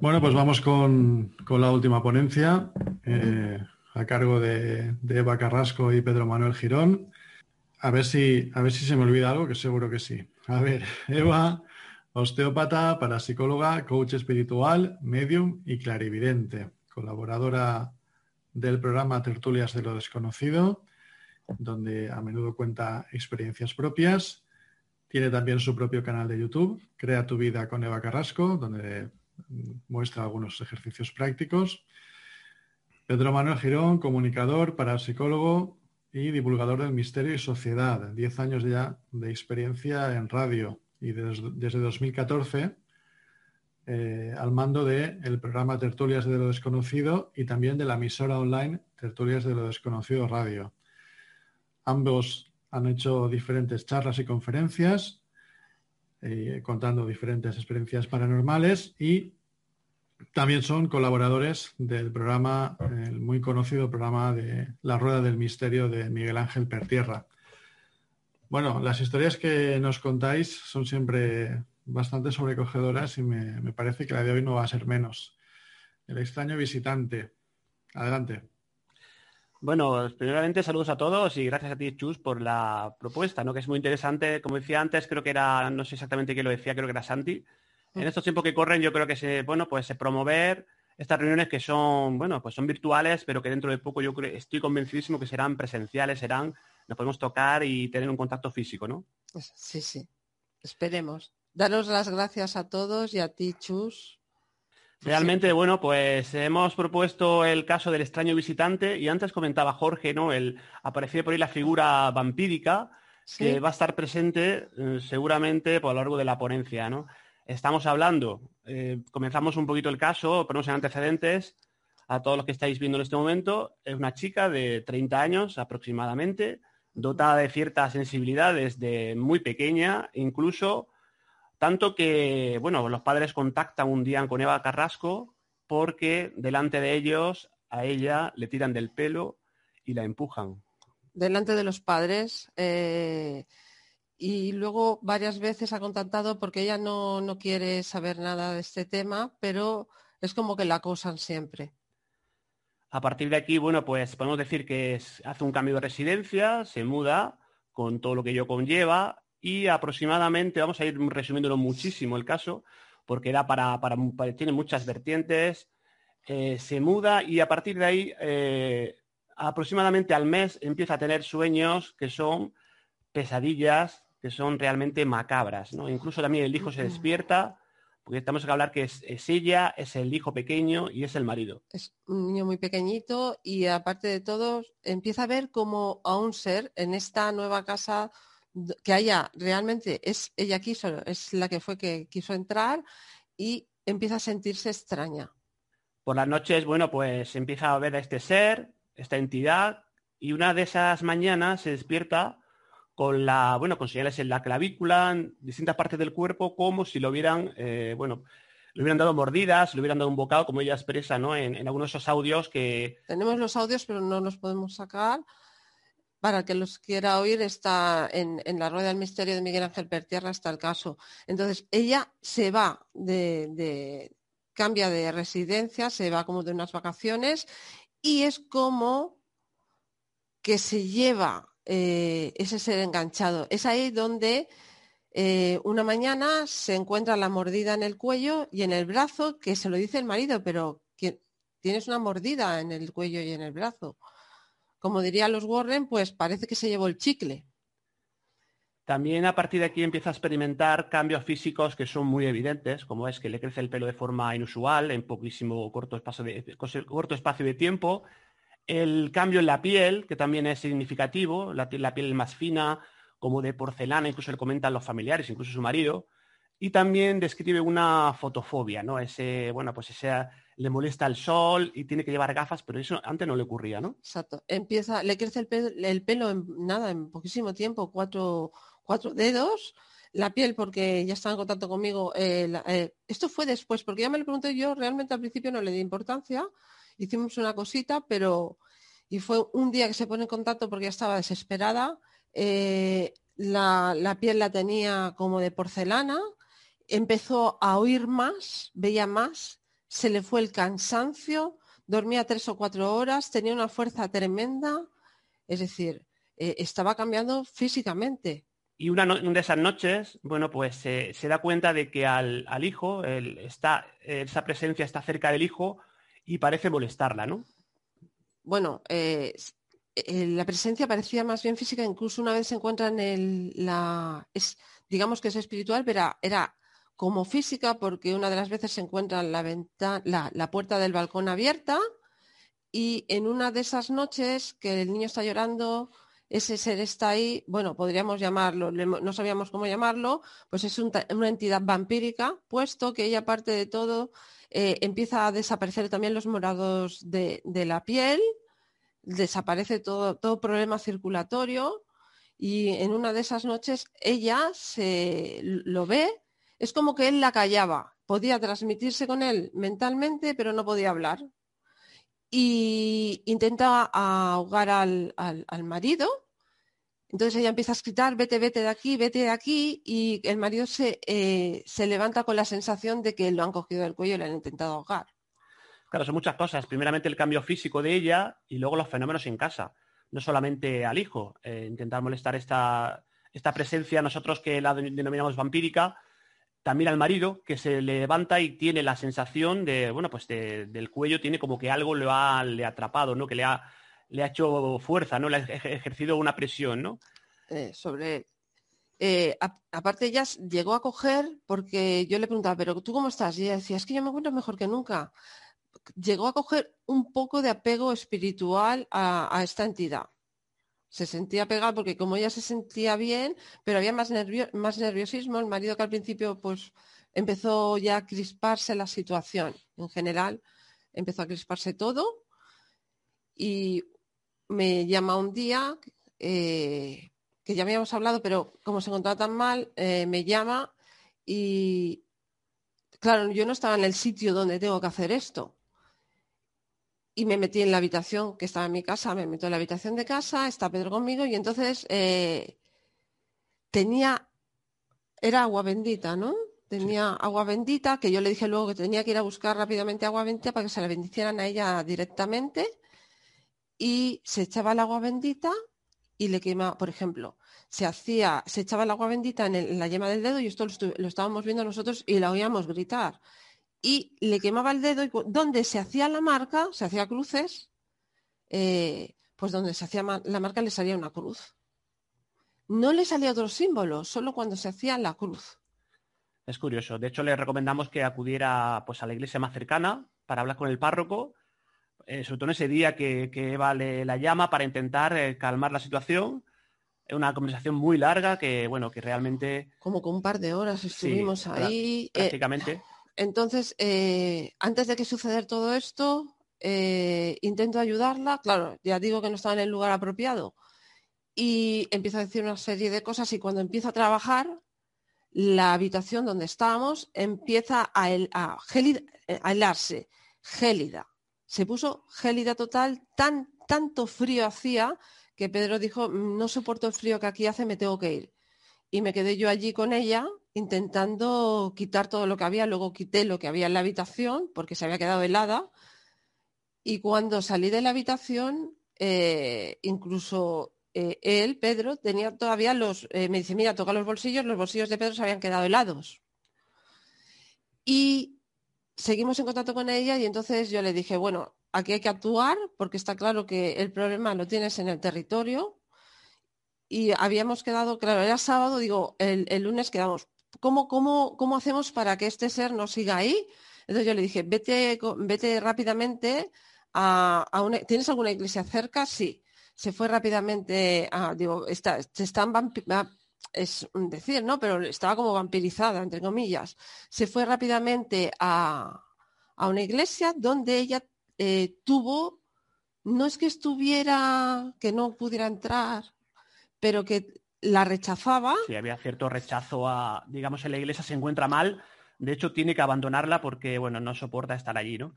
Bueno, pues vamos con, con la última ponencia. Eh, a cargo de, Eva Carrasco y Pedro Manuel Girón. A ver, si, a ver si se me olvida algo, que seguro que sí. A ver, Eva, osteópata, parapsicóloga, coach espiritual, medium y clarividente, colaboradora del programa Tertulias de lo Desconocido, donde a menudo cuenta experiencias propias. Tiene también su propio canal de YouTube, Crea tu vida con Eva Carrasco, donde muestra algunos ejercicios prácticos. Pedro Manuel Girón, comunicador, parapsicólogo y divulgador del misterio y sociedad. Diez años ya de experiencia en radio y desde, desde 2014 eh, al mando del el programa Tertulias de lo Desconocido y también de la emisora online Tertulias de lo Desconocido Radio. Ambos han hecho diferentes charlas y conferencias eh, contando diferentes experiencias paranormales y también son colaboradores del programa, el muy conocido programa de La Rueda del Misterio de Miguel Ángel Pertierra. Bueno, las historias que nos contáis son siempre bastante sobrecogedoras y me, me parece que la de hoy no va a ser menos. El extraño visitante. Adelante. Bueno, primeramente saludos a todos y gracias a ti, Chus, por la propuesta, ¿no? Que es muy interesante. Como decía antes, creo que era, no sé exactamente quién lo decía, creo que era Santi, en estos tiempos que corren yo creo que se, bueno, pues se promover estas reuniones que son, bueno, pues son virtuales, pero que dentro de poco yo creo, estoy convencidísimo que serán presenciales, serán, nos podemos tocar y tener un contacto físico, ¿no? Sí, sí. Esperemos. Daros las gracias a todos y a ti, Chus. Realmente, bueno, pues hemos propuesto el caso del extraño visitante y antes comentaba Jorge, ¿no? El apareció por ahí la figura vampírica ¿Sí? que va a estar presente eh, seguramente por lo largo de la ponencia, ¿no? Estamos hablando, eh, comenzamos un poquito el caso, ponemos en antecedentes a todos los que estáis viendo en este momento. Es una chica de 30 años aproximadamente, dotada de ciertas sensibilidades de muy pequeña, incluso tanto que, bueno, los padres contactan un día con Eva Carrasco porque delante de ellos a ella le tiran del pelo y la empujan. Delante de los padres. Eh y luego varias veces ha contactado porque ella no, no, quiere saber nada de este tema, pero es como que la acosan siempre. A partir de aquí, bueno, pues podemos decir que es, hace un cambio de residencia, se muda con todo lo que ello conlleva y aproximadamente, vamos a ir resumiéndolo muchísimo el caso, porque era para, para, para tiene muchas vertientes, eh, se muda y a partir de ahí, eh, aproximadamente al mes, empieza a tener sueños que son pesadillas, que son realmente macabras, ¿no? Incluso también el hijo se despierta, porque estamos a hablar que es, es, ella, es el hijo pequeño y es el marido. Es un niño muy pequeñito y aparte de todo empieza a ver como a un ser en esta nueva casa que haya realmente es ella quiso, es la que fue que quiso entrar y empieza a sentirse extraña. Por las noches, bueno, pues empieza a ver a este ser, esta entidad, y una de esas mañanas se despierta con la, bueno, con señales en la clavícula, en distintas partes del cuerpo, como si lo hubieran, eh, bueno, le hubieran dado mordidas, le hubieran dado un bocado, como ella expresa, ¿no? En, en, algunos de esos audios que... Tenemos los audios, pero no los podemos sacar. Para el que los quiera oír, está en, la Rueda del Misterio de Miguel Ángel Pertierra, está el caso. Entonces, ella se va de, de, cambia de residencia, se va como de unas vacaciones y es como que se lleva eh, ese ser enganchado. Es ahí donde eh, una mañana se encuentra la mordida en el cuello y en el brazo, que se lo dice el marido, pero tienes una mordida en el cuello y en el brazo. Como dirían los Warren, pues parece que se llevó el chicle. También a partir de aquí empieza a experimentar cambios físicos que son muy evidentes, como es que le crece el pelo de forma inusual en poquísimo corto espacio de, tiempo, el cambio en la piel, que también es significativo, la, piel más fina, como de porcelana, incluso le comentan los familiares, incluso su marido, y también describe una fotofobia, ¿no? Ese, bueno, pues ese le molesta el sol y tiene que llevar gafas, pero eso antes no le ocurría, ¿no? Exacto. Empieza, le crece el pelo, en nada, en poquísimo tiempo, cuatro, cuatro dedos, la piel porque ya está en contacto conmigo. Eh, eh, esto fue después, porque ya me lo pregunté yo, realmente al principio no le di importancia, hicimos una cosita, pero y fue un día que se pone en contacto porque ya estaba desesperada. Eh, la, la, piel la tenía como de porcelana, empezó a oír más, veía más se le fue el cansancio, dormía tres o cuatro horas, tenía una fuerza tremenda, es decir, eh, estaba cambiando físicamente. Y una, de esas noches, bueno, pues se da cuenta de que al, hijo, está, esa presencia está cerca del hijo y parece molestarla, ¿no? Bueno, eh, eh, la presencia parecía más bien física, incluso una vez se encuentra en el, la, es, digamos que es espiritual, pero era como física, porque una de las veces se encuentra la, la, puerta del balcón abierta y en una de esas noches que el niño está llorando, ese ser está ahí, bueno, podríamos llamarlo, no sabíamos cómo llamarlo, pues es una entidad vampírica, puesto que ella, aparte de todo, eh, empieza a desaparecer también los morados de, la piel, desaparece todo, todo problema circulatorio y en una de esas noches ella se lo ve es como que él la callaba, podía transmitirse con él mentalmente, pero no podía hablar. Y intenta ahogar al, marido. Entonces ella empieza a gritar, vete, vete de aquí, vete de aquí, y el marido se, eh, se levanta con la sensación de que lo han cogido del cuello y le han intentado ahogar. Claro, son muchas cosas. Primeramente el cambio físico de ella y luego los fenómenos en casa. No solamente al hijo. Eh, intentar molestar esta, esta presencia, nosotros que la denominamos vampírica, también al marido que se levanta y tiene la sensación de, bueno, pues del cuello tiene como que algo le ha, le atrapado, ¿no? Que le ha, le ha hecho fuerza, ¿no? Le ha ejercido una presión, ¿no? Eh, sobre eh, aparte ella llegó a coger porque yo le preguntaba, pero tú cómo estás? Y ella decía, es que yo me encuentro mejor que nunca. Llegó a coger un poco de apego espiritual a esta entidad se sentía pegada porque como ella se sentía bien, pero había más, más nerviosismo, el marido que al principio pues empezó ya a crisparse la situación en general, empezó a crisparse todo y me llama un día, eh, que ya habíamos hablado, pero como se encontraba tan mal, eh, me llama y claro, yo no estaba en el sitio donde tengo que hacer esto y me metí en la habitación que estaba en mi casa, me meto en la habitación de casa, está Pedro conmigo y entonces eh, tenía, era agua bendita, ¿no? Tenía agua bendita, que yo le dije luego que tenía que ir a buscar rápidamente agua bendita para que se la bendicieran a ella directamente y se echaba el agua bendita y le quemaba, por ejemplo, se hacía, se echaba el agua bendita en, la yema del dedo y esto lo estábamos viendo nosotros y la oíamos gritar y le quemaba el dedo y donde se hacía la marca, se hacía cruces, eh, pues donde se hacía la marca le salía una cruz. No le salía otro símbolo, solo cuando se hacía la cruz. Es curioso. De hecho, le recomendamos que acudiera pues, a la iglesia más cercana para hablar con el párroco, eh, sobre todo en ese día que, que Eva le la llama para intentar eh, calmar la situación. Una conversación muy larga que, bueno, que realmente... Como con un par de horas estuvimos ahí. Prácticamente. Entonces, eh, antes de que suceder todo esto, eh, intento ayudarla. Claro, ya digo que no estaba en el lugar apropiado. Y empiezo a decir una serie de cosas y cuando empiezo a trabajar, la habitación donde estábamos empieza a, helarse, gélida. Se puso gélida total, tan, tanto frío hacía que Pedro dijo, mm, no soporto el frío que aquí hace, me tengo que ir. Y me quedé yo allí con ella intentando quitar todo lo que había, luego quité lo que había en la habitación porque se había quedado helada y cuando salí de la habitación, eh, incluso eh, él, Pedro, tenía todavía los, eh, me dice, mira, toca los bolsillos, los bolsillos de Pedro se habían quedado helados. Y seguimos en contacto con ella y entonces yo le dije, bueno, aquí hay que actuar porque está claro que el problema lo tienes en el territorio. Y habíamos quedado, claro, era sábado, digo, el lunes quedamos, ¿cómo, cómo, cómo hacemos para que este ser no siga ahí? Entonces yo le dije, vete, vete rápidamente a, una... ¿Tienes alguna iglesia cerca? Sí. Se fue rápidamente a, digo, está, se están es decir, ¿no? Pero estaba como vampirizada, entre comillas. Se fue rápidamente a, una iglesia donde ella eh, tuvo, no es que estuviera, que no pudiera entrar, pero que la rechazaba. Sí, había cierto rechazo a, digamos, en la iglesia se encuentra mal, de hecho tiene que abandonarla porque, bueno, no soporta estar allí, ¿no?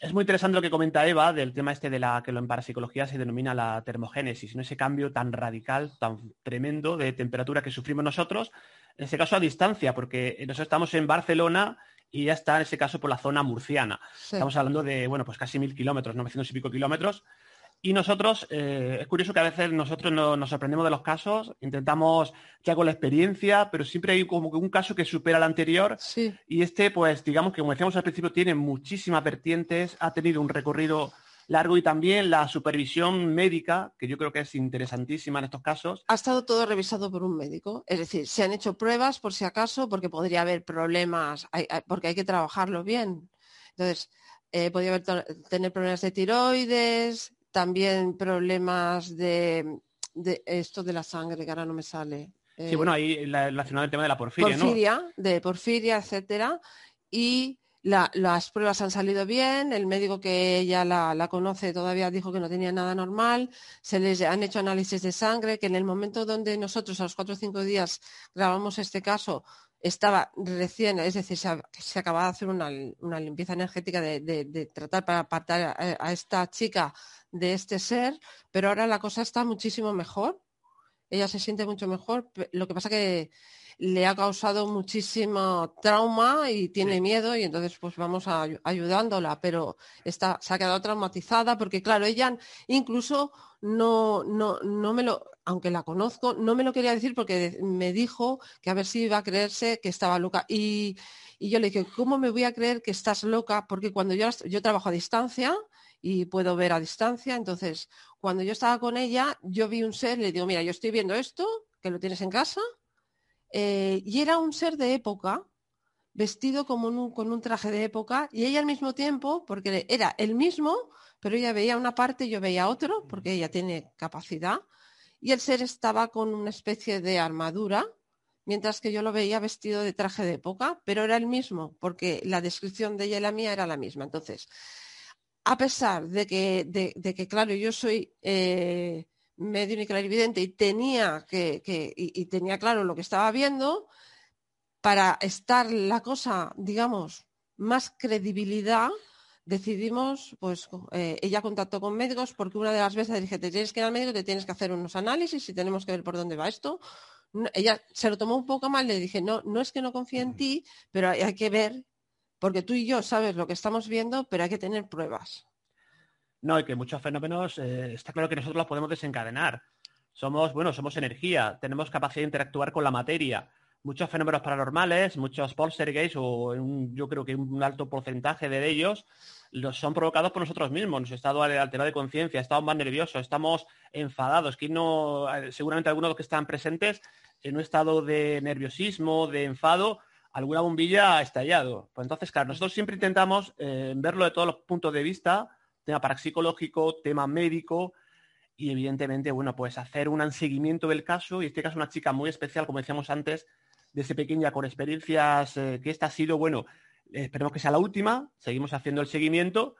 Es muy interesante lo que comenta Eva del tema este de la que en parapsicología se denomina la termogénesis, ¿no? ese cambio tan radical, tan tremendo de temperatura que sufrimos nosotros, en este caso a distancia, porque nosotros estamos en Barcelona y ya está en ese caso por la zona murciana. Estamos hablando de, bueno, pues casi mil kilómetros, 900 y pico kilómetros, y nosotros, eh, es curioso que a veces nosotros nos sorprendemos de los casos, intentamos ya con la experiencia, pero siempre hay como que un caso que supera al anterior. Y este, pues digamos que como decíamos al principio, tiene muchísimas vertientes, ha tenido un recorrido largo y también la supervisión médica, que yo creo que es interesantísima en estos casos. Ha estado todo revisado por un médico, es decir, se han hecho pruebas por si acaso, porque podría haber problemas, porque hay que trabajarlo bien. Entonces, eh, podría haber tener problemas de tiroides, también problemas de, esto de la sangre, que ahora no me sale. sí, bueno, ahí relacionado el tema de la porfiria, porfiria De porfiria, etcétera. Y las pruebas han salido bien, el médico que ella la, conoce todavía dijo que no tenía nada normal, se les han hecho análisis de sangre, que en el momento donde nosotros a los cuatro o cinco días grabamos este caso, estaba recién, es decir, se, acababa de hacer una, limpieza energética de, tratar para apartar a, esta chica de este ser, pero ahora la cosa está muchísimo mejor. Ella se siente mucho mejor. Lo que pasa que le ha causado muchísimo trauma y tiene miedo y entonces pues vamos ayudándola, pero está, se ha quedado traumatizada porque claro, ella incluso no, no, no me lo, aunque la conozco, no me lo quería decir porque me dijo que a ver si iba a creerse que estaba loca. Y, y yo le dije, ¿cómo me voy a creer que estás loca? Porque cuando yo, yo trabajo a distancia, y puedo ver a distancia. Entonces, cuando yo estaba con ella, yo vi un ser, le digo, mira, yo estoy viendo esto, que lo tienes en casa, eh, y era un ser de época, vestido como con un traje de época, y ella al mismo tiempo, porque era el mismo, pero ella veía una parte y yo veía otro, porque ella tiene capacidad, y el ser estaba con una especie de armadura, mientras que yo lo veía vestido de traje de época, pero era el mismo, porque la descripción de ella y la mía era la misma. Entonces, a pesar de que, de, que claro, yo soy eh, medio y clarividente y tenía, que, y, tenía claro lo que estaba viendo, para estar la cosa, digamos, más credibilidad, decidimos, pues eh, ella contactó con médicos porque una de las veces dije, te tienes que ir al médico, te tienes que hacer unos análisis y tenemos que ver por dónde va esto. ella se lo tomó un poco mal, le dije, no, no es que no confíe en ti, pero hay que ver porque tú y yo sabes lo que estamos viendo, pero hay que tener pruebas. No, y que muchos fenómenos, eh, está claro que nosotros los podemos desencadenar. Somos, bueno, somos energía, tenemos capacidad de interactuar con la materia. Muchos fenómenos paranormales, muchos poltergeists, o yo creo que un alto porcentaje de ellos, los son provocados por nosotros mismos. Nuestro estado alterado de conciencia, estamos más nerviosos, estamos enfadados. Que no, eh, seguramente algunos de los que están presentes en un estado de nerviosismo, de enfado, alguna bombilla ha estallado. Pues entonces, claro, nosotros siempre intentamos eh, verlo de todos los puntos de vista, tema parapsicológico, tema médico, y evidentemente, bueno, pues hacer un seguimiento del caso, y en este caso una chica muy especial, como decíamos antes, desde pequeña, con experiencias, eh, que esta ha sido, bueno, esperemos que sea la última, seguimos haciendo el seguimiento,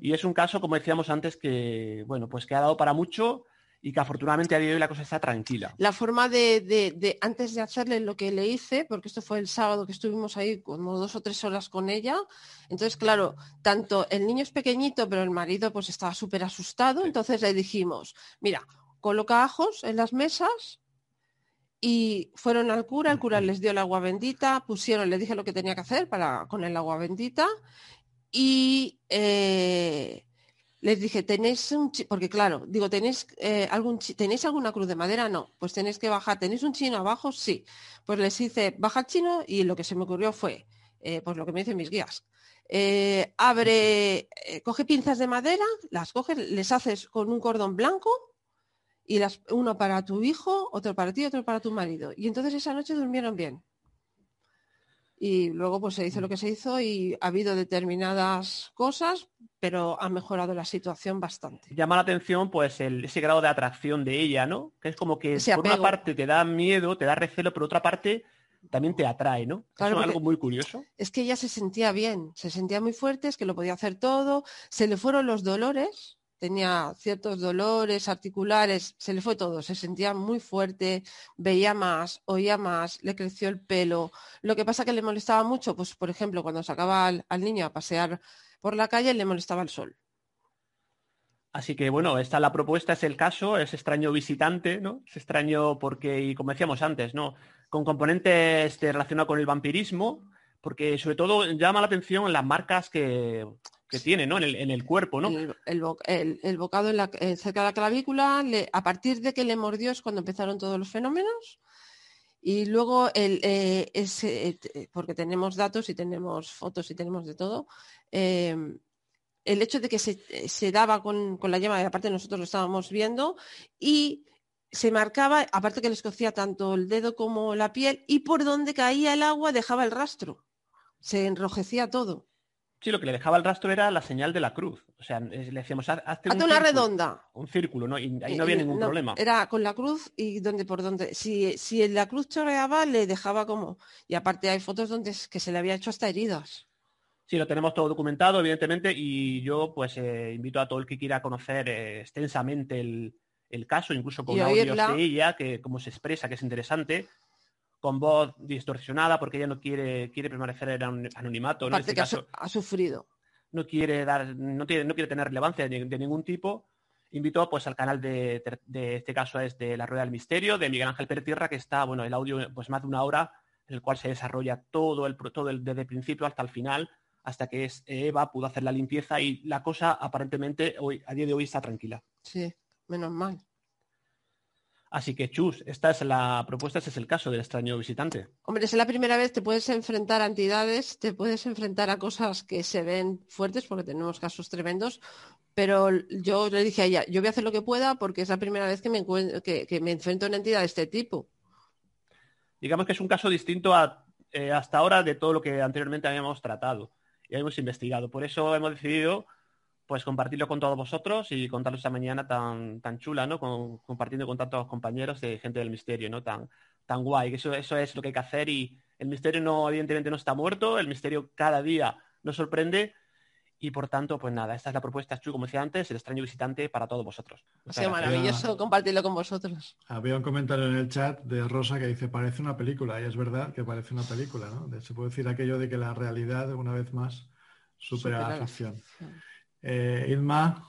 y es un caso, como decíamos antes, que, bueno, pues que ha dado para mucho, y que afortunadamente a día de hoy la cosa está tranquila. La forma de, antes de hacerle lo que le hice, porque esto fue el sábado que estuvimos ahí como dos o tres horas con ella, entonces claro, tanto el niño es pequeñito, pero el marido pues estaba súper asustado, entonces le dijimos, mira, coloca ajos en las mesas y fueron al cura, el cura les dio el agua bendita, pusieron, le dije lo que tenía que hacer para con el agua bendita y eh, les dije, ¿tenéis un porque claro, digo, ¿tenéis, eh, algún ¿tenéis alguna cruz de madera? No, pues tenéis que bajar, ¿tenéis un chino abajo? Sí. Pues les hice, baja el chino y lo que se me ocurrió fue, eh, pues lo que me dicen mis guías. Eh, abre, coge pinzas de madera, las coges, les haces con un cordón blanco y las, uno para tu hijo, otro para ti, otro para tu marido. Y entonces esa noche durmieron bien. Y luego pues se hizo lo que se hizo y ha habido determinadas cosas pero ha mejorado la situación bastante. Llama la atención pues el, ese grado de atracción de ella, ¿no? Que es como que por una parte te da miedo, te da recelo, pero otra parte también te atrae, ¿no? es algo muy curioso. Es que ella se sentía bien, se sentía muy fuerte, es que lo podía hacer todo, se le fueron los dolores, tenía ciertos dolores articulares, se le fue todo, se sentía muy fuerte, veía más, oía más, le creció el pelo. Lo que pasa que le molestaba mucho, pues por ejemplo, cuando sacaba al, niño a pasear por la calle, le molestaba el sol. Así que bueno, esta la propuesta, es el caso, es extraño visitante, ¿no? Es extraño porque, y como decíamos antes, ¿no? con componentes relacionados con el vampirismo, porque sobre todo llama la atención las marcas que, tiene ¿no? en, el, cuerpo. ¿no? El, bocado en eh, cerca de la clavícula, a partir de que le mordió es cuando empezaron todos los fenómenos. Y luego, el, eh, eh, porque tenemos datos y tenemos fotos y tenemos de todo, el hecho de que se, daba con, con, la yema, aparte nosotros lo estábamos viendo, y se marcaba, aparte que le escocía tanto el dedo como la piel, y por donde caía el agua dejaba el rastro. Se enrojecía todo. Sí, lo que le dejaba el rastro era la señal de la cruz. O sea, le decíamos, hazte, una redonda. Un círculo, ¿no? Y ahí no había ningún problema. Era con la cruz y donde por donde. Si, si la cruz chorreaba, le dejaba como. Y aparte hay fotos donde que se le había hecho hasta heridas. Sí, lo tenemos todo documentado, evidentemente, y yo pues eh, invito a todo el que quiera conocer eh, extensamente el, el caso, incluso con audios de ella, que como se expresa, que es interesante, con voz distorsionada, porque ella no quiere, quiere permanecer en anonimato. ¿no? Este que ha, sufrido. No quiere dar, no, tiene, no quiere tener relevancia de, ningún tipo. Invito pues al canal de, este caso es de La Rueda del Misterio, de Miguel Ángel Pertierra, que está, bueno, el audio pues más de una hora, en el cual se desarrolla todo el todo el, desde el principio hasta el final, hasta que es Eva pudo hacer la limpieza y la cosa aparentemente hoy, a día de hoy está tranquila. Sí menos mal. Así que, Chus, esta es la propuesta, este es el caso del extraño visitante. Hombre, es la primera vez, te puedes enfrentar a entidades, te puedes enfrentar a cosas que se ven fuertes, porque tenemos casos tremendos, pero yo le dije a ella, yo voy a hacer lo que pueda porque es la primera vez que me, que, me enfrento a una entidad de este tipo. Digamos que es un caso distinto a, eh, hasta ahora de todo lo que anteriormente habíamos tratado y hemos investigado. Por eso hemos decidido pues compartirlo con todos vosotros y contaros esta mañana tan, tan chula, ¿no? compartiendo con tantos compañeros de gente del misterio, ¿no? Tan, tan guay. Eso, eso es lo que hay que hacer y el misterio no, evidentemente no está muerto, el misterio cada día nos sorprende y por tanto, pues nada, esta es la propuesta, Chu, como decía antes, el extraño visitante para todos vosotros. Ha maravilloso compartirlo con vosotros. Había un comentario en el chat de Rosa que dice, parece una película, y es verdad que parece una película, ¿no? Se puede decir aquello de que la realidad, una vez más, supera, la ficción. Eh, Irma,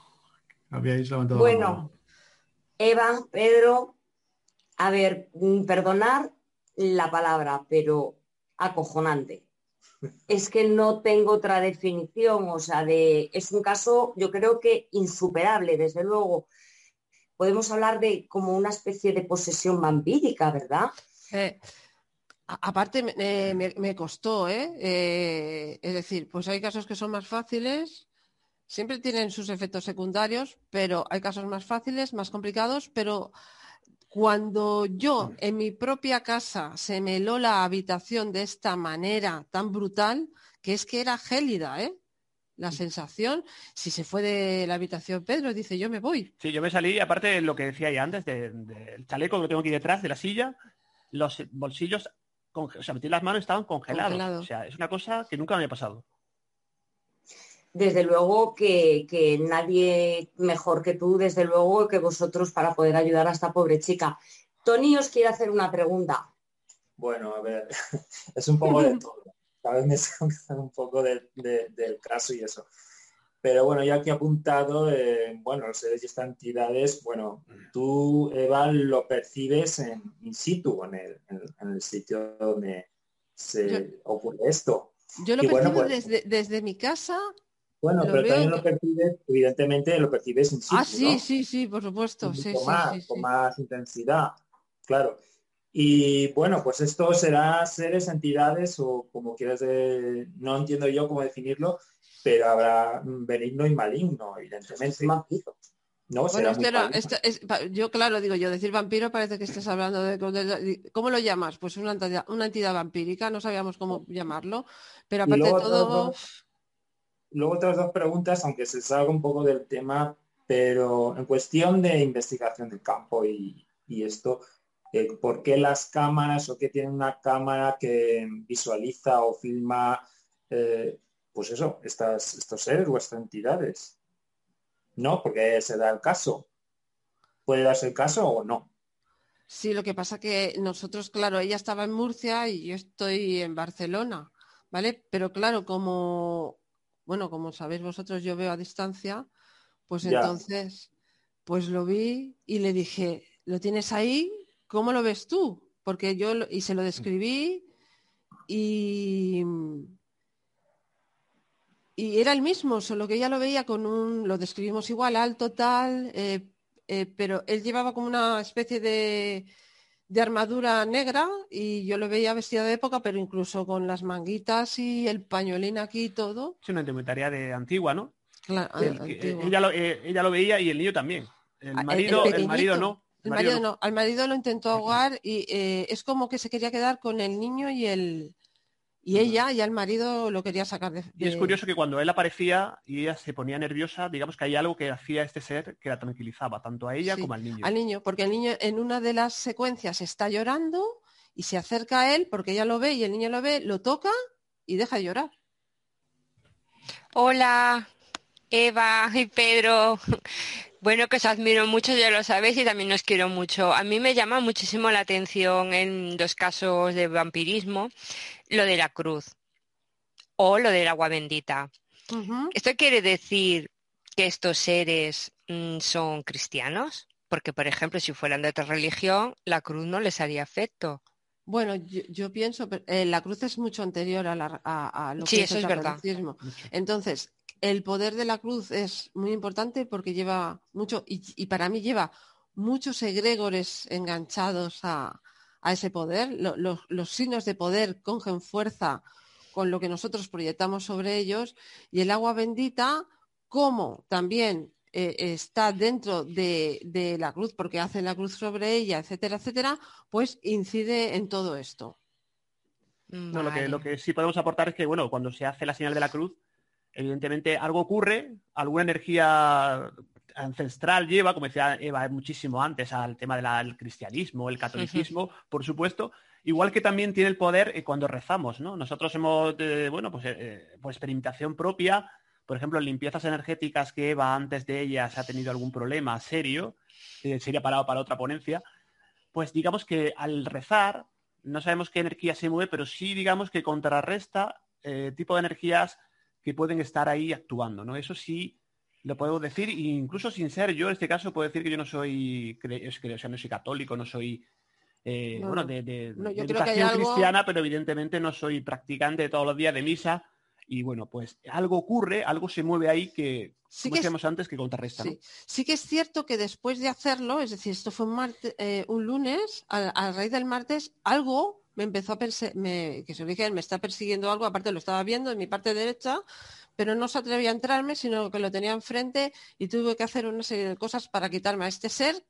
habíais levantado Bueno, Eva, Pedro, a ver, mm, perdonar la palabra, pero acojonante. Es que no tengo otra definición, o sea, de, es un caso, yo creo que insuperable, desde luego. Podemos hablar de como una especie de posesión vampírica, ¿verdad? Eh, aparte, me, costó, ¿eh? ¿eh? Es decir, pues hay casos que son más fáciles Siempre tienen sus efectos secundarios, pero hay casos más fáciles, más complicados, pero cuando yo en mi propia casa se me heló la habitación de esta manera tan brutal, que es que era gélida, ¿eh? La sensación, si se fue de la habitación Pedro, dice yo me voy. Sí, yo me salí, aparte de lo que decía ya antes, del chaleco que tengo aquí detrás, de la silla, los bolsillos, o sea, metí las manos estaban congelados. O sea, es una cosa que nunca me había pasado desde luego que, nadie mejor que tú, desde luego que vosotros para poder ayudar a esta pobre chica. Tony os quiere hacer una pregunta. Bueno, a ver, es un poco de todo. Cada vez me un poco del caso y eso. Pero bueno, ya que he apuntado, eh, bueno, los seres y estas entidades, bueno, tú, Eva, lo percibes en in situ, en el, en, el sitio donde se ocurre esto. Yo lo percibo pues desde, desde mi casa bueno, pero también lo percibes, evidentemente lo percibes en sí. Ah, sí, sí, sí, por supuesto. Sí, más, con más intensidad, claro. Y bueno, pues esto será seres, entidades o como quieras, de... no entiendo yo cómo definirlo, pero habrá benigno y maligno, evidentemente. No, bueno, es yo claro digo yo, decir vampiro parece que estés hablando de, ¿cómo lo llamas? Pues una entidad, una entidad vampírica, no sabíamos cómo llamarlo, pero aparte de todo, luego otras dos preguntas, aunque se salga un poco del tema, pero en cuestión de investigación del campo y, esto, eh, ¿por qué las cámaras o qué tiene una cámara que visualiza o filma, eh, pues eso, estas, estos seres o estas entidades? No, porque se da el caso. ¿Puede darse el caso o no? Sí, lo que pasa que nosotros, claro, ella estaba en Murcia y yo estoy en Barcelona, ¿vale? Pero claro, como, bueno, como sabéis vosotros, yo veo a distancia, pues entonces, pues lo vi y le dije, ¿lo tienes ahí? ¿Cómo lo ves tú? Porque yo, y se lo describí y, y era el mismo, solo que ella lo veía con un, lo describimos igual, alto, tal, eh, eh, pero él llevaba como una especie de, armadura negra y yo lo veía vestido de época, pero incluso con las manguitas y el pañuelín aquí y todo. Es una indumentaria de antigua, ¿no? Claro, ella, lo, eh, ella, lo, veía y el niño también. El ah, marido, el, marido no. El marido, no. Al marido lo intentó ahogar y eh, es como que se quería quedar con el niño y el, y ella, ya el marido lo quería sacar de, Y es curioso que cuando él aparecía y ella se ponía nerviosa, digamos que hay algo que hacía este ser que la tranquilizaba, tanto a ella como al niño. Al niño, porque el niño en una de las secuencias está llorando y se acerca a él porque ella lo ve y el niño lo ve, lo toca y deja de llorar. Hola, Eva y Pedro. Bueno, que os admiro mucho, ya lo sabéis, y también os quiero mucho. A mí me llama muchísimo la atención en dos casos de vampirismo lo de la cruz o lo del agua bendita. ¿Esto quiere decir que estos seres mm, son cristianos? Porque, por ejemplo, si fueran de otra religión, la cruz no les haría efecto. Bueno, yo, pienso, eh, la cruz es mucho anterior a, la, lo que es, el catolicismo. Entonces, el poder de la cruz es muy importante porque lleva mucho, y, para mí lleva muchos egregores enganchados a, ese poder. los signos de poder cogen fuerza con lo que nosotros proyectamos sobre ellos y el agua bendita, como también eh, está dentro de, la cruz porque hace la cruz sobre ella, etcétera, etcétera, pues incide en todo esto. lo, que, lo que sí podemos aportar es que, bueno, cuando se hace la señal de la cruz, evidentemente algo ocurre, alguna energía ancestral lleva, como decía Eva muchísimo antes, al tema del cristianismo, el catolicismo, por supuesto, igual que también tiene el poder eh, cuando rezamos, ¿no? Nosotros hemos, bueno, pues eh, por experimentación propia, por ejemplo, limpiezas energéticas que Eva antes de ellas ha tenido algún problema serio, eh, sería parado para otra ponencia, pues digamos que al rezar, no sabemos qué energía se mueve, pero sí digamos que contrarresta tipo de energías que pueden estar ahí actuando, ¿no? Eso sí lo puedo decir, incluso sin ser yo, en este caso puedo decir que yo no soy, o sea, no soy católico, no soy, eh, bueno, de, educación cristiana, pero evidentemente no soy practicante todos los días de misa. Y bueno, pues algo ocurre, algo se mueve ahí que, como decíamos antes, que contrarresta. Sí. que es cierto que después de hacerlo, es decir, esto fue un, martes, eh, un lunes, a, raíz del martes, algo me empezó a perseguir, que se me está persiguiendo algo, aparte lo estaba viendo en mi parte derecha, pero no se atrevía a entrarme, sino que lo tenía enfrente y tuve que hacer una serie de cosas para quitarme a este ser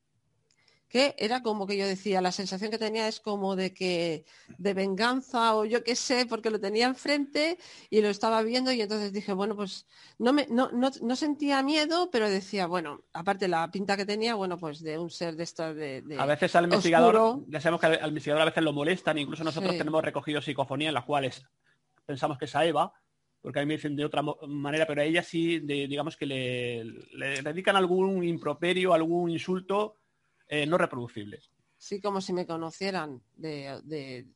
que era como que yo decía, la sensación que tenía es como de que de venganza o yo qué sé, porque lo tenía enfrente y lo estaba viendo y entonces dije, bueno, pues no, me, no, no, sentía miedo, pero decía, bueno, aparte la pinta que tenía, bueno, pues de un ser de estos de, A veces al investigador, ya sabemos que al, investigador a veces lo molestan, incluso nosotros tenemos recogido psicofonía en las cuales pensamos que es a Eva, porque a mí me dicen de otra manera, pero a ella sí, digamos que le, le dedican algún improperio, algún insulto eh, no reproducibles. Sí, como si me conocieran de,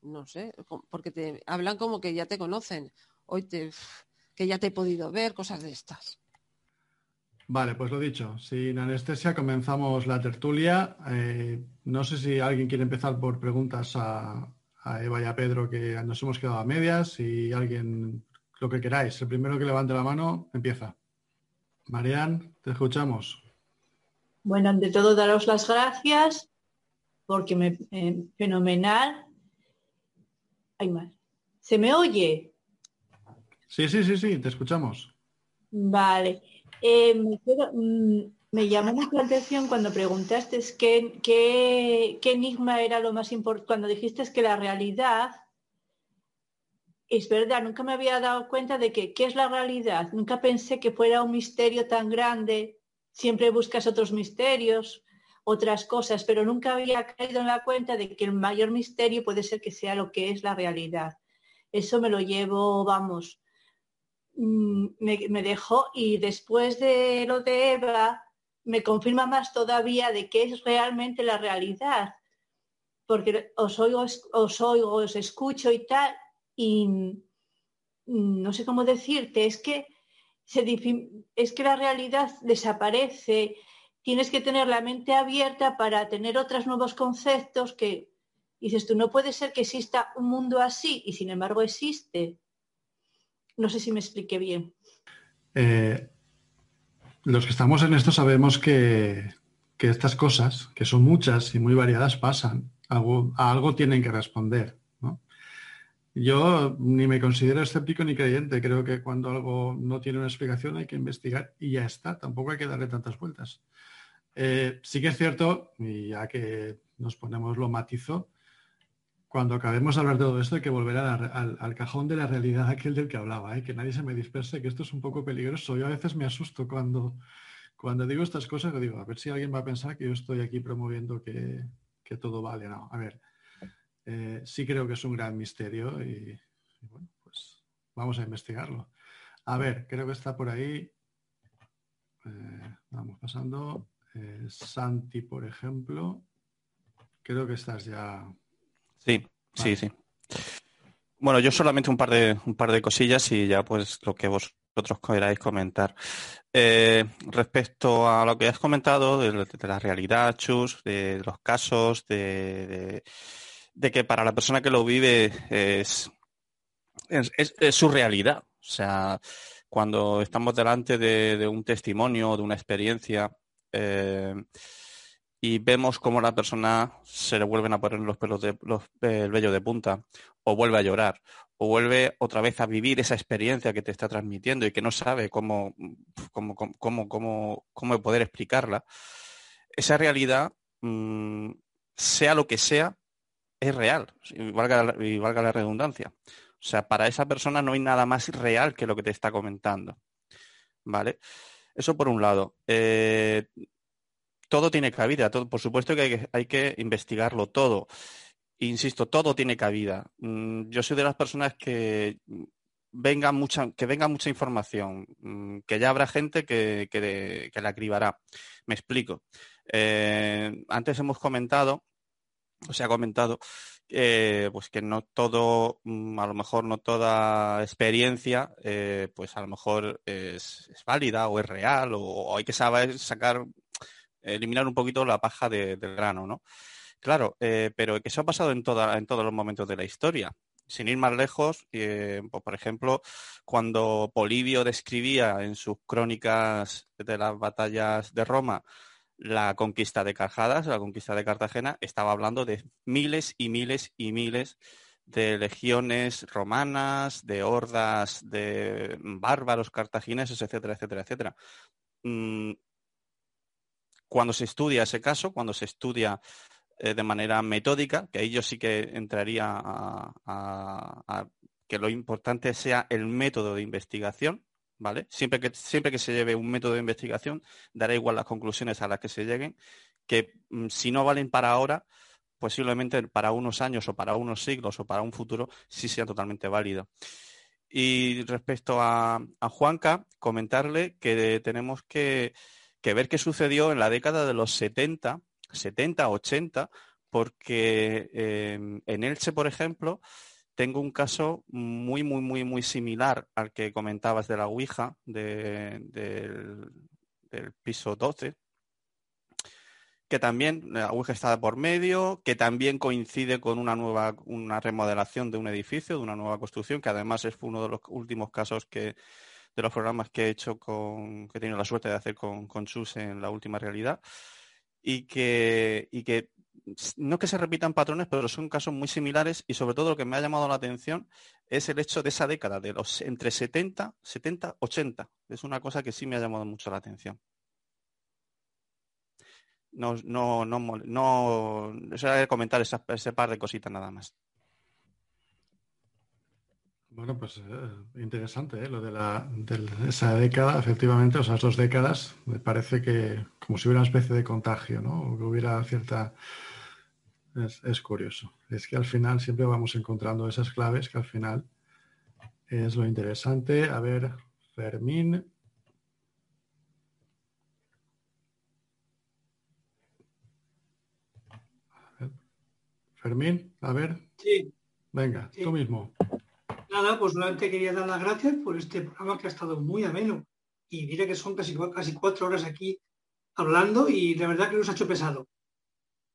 no sé, porque te hablan como que ya te conocen, hoy te, que ya te he podido ver, cosas de estas. Vale, pues lo dicho, sin anestesia comenzamos la tertulia. Eh, no sé si alguien quiere empezar por preguntas a, a, Eva y a Pedro, que nos hemos quedado a medias. Si alguien, lo que queráis, el primero que levante la mano, empieza. Marian, te escuchamos. Bueno, ante todo, daros las gracias porque me eh, fenomenal. Hay más. ¿Se me oye? Sí, sí, sí, sí, te escuchamos. Vale. Eh, mm, me, llamó mucho la atención cuando preguntaste qué, qué, enigma era lo más importante, cuando dijiste que la realidad es verdad, nunca me había dado cuenta de que qué es la realidad. Nunca pensé que fuera un misterio tan grande. Siempre buscas otros misterios, otras cosas, pero nunca había caído en la cuenta de que el mayor misterio puede ser que sea lo que es la realidad. Eso me lo llevo, vamos, mm, me, dejó y después de lo de Eva me confirma más todavía de que es realmente la realidad, porque os oigo, os oigo, os escucho y tal, y no sé cómo decirte, es que, es que la realidad desaparece, tienes que tener la mente abierta para tener otros nuevos conceptos que dices tú, no puede ser que exista un mundo así y sin embargo existe. No sé si me expliqué bien. Eh, los que estamos en esto sabemos que, que, estas cosas, que son muchas y muy variadas, pasan. Algo, a algo tienen que responder. Yo ni me considero escéptico ni creyente. Creo que cuando algo no tiene una explicación hay que investigar y ya está. Tampoco hay que darle tantas vueltas. Eh, sí que es cierto, y ya que nos ponemos lo matizo, cuando acabemos de hablar de todo esto hay que volver al, cajón de la realidad aquel del que hablaba, ¿eh? que nadie se me disperse, que esto es un poco peligroso. Yo a veces me asusto cuando, cuando digo estas cosas, digo, a ver si alguien va a pensar que yo estoy aquí promoviendo que, todo vale. No, a ver, eh, sí creo que es un gran misterio y, bueno, pues vamos a investigarlo. A ver, creo que está por ahí. Eh, vamos pasando. Eh, Santi, por ejemplo. Creo que estás ya. Sí, sí, sí. Bueno, yo solamente un par de un par de cosillas y ya pues lo que vosotros queráis comentar. respecto a lo que has comentado de, la realidad, Chus, de los casos, de de que para la persona que lo vive es, es, su realidad. O sea, cuando estamos delante de, un testimonio, de una experiencia, eh, y vemos cómo la persona se le vuelven a poner los pelos de los, el vello de punta, o vuelve a llorar, o vuelve otra vez a vivir esa experiencia que te está transmitiendo y que no sabe cómo, cómo, cómo, cómo, cómo poder explicarla, esa realidad, mm, sea lo que sea, es real, y valga, la, redundancia. O sea, para esa persona no hay nada más real que lo que te está comentando. ¿Vale? Eso por un lado. Eh, todo tiene cabida, todo, por supuesto que hay, que investigarlo todo. Insisto, todo tiene cabida. Mm, yo soy de las personas que venga mucha, que venga mucha información, mm, que ya habrá gente que, que, la cribará. Me explico. Eh, antes hemos comentado se ha comentado eh, pues que no todo, mm, a lo mejor no toda experiencia, eh, pues a lo mejor es, válida o es real o, hay que saber sacar, eliminar un poquito la paja del grano, ¿no? Claro, eh, pero que eso ha pasado en todos los momentos de la historia. Sin ir más lejos, pues, por ejemplo, cuando Polibio describía en sus crónicas de las batallas de Roma la conquista de Carjadas, la conquista de Cartagena, estaba hablando de miles y miles y miles de legiones romanas, de hordas de bárbaros cartagineses, etcétera, etcétera, etcétera. Mm, cuando se estudia ese caso, cuando se estudia eh, de manera metódica, que ahí yo sí que entraría a que lo importante sea el método de investigación, Siempre que, siempre que se lleve un método de investigación, dará igual las conclusiones a las que se lleguen, que mm, si no valen para ahora, posiblemente para unos años o para unos siglos o para un futuro sí sea totalmente válido. Y respecto a, Juanca, comentarle que tenemos que, ver qué sucedió en la década de los 70, 70, 80, porque eh, en Elche, por ejemplo, tengo un caso muy, muy, muy, muy similar al que comentabas de la Ouija del, piso 12, que también la Ouija está por medio, que también coincide con una nueva, una remodelación de un edificio, de una nueva construcción, que además es uno de los últimos casos que de los programas que he hecho con, que he tenido la suerte de hacer con, con Chus en la última realidad, y que, y que no que se repitan patrones, pero son casos muy similares y sobre todo lo que me ha llamado la atención es el hecho de esa década, de los entre 70, 70, 80. Es una cosa que sí me ha llamado mucho la atención. No, no, no, no, comentar ese par de cositas nada más. Bueno, pues eh, interesante, ¿eh? lo de, la, esa década, efectivamente, esas dos décadas, me parece que como si hubiera una especie de contagio, ¿no? Que hubiera cierta... Es, es, curioso. Es que al final siempre vamos encontrando esas claves que al final es lo interesante. A ver, Fermín. Fermín, a ver. Sí. Venga, tú mismo. Nada, pues nuevamente quería dar las gracias por este programa que ha estado muy ameno. Y diré que son casi, casi cuatro horas aquí hablando y la verdad que nos ha hecho pesado.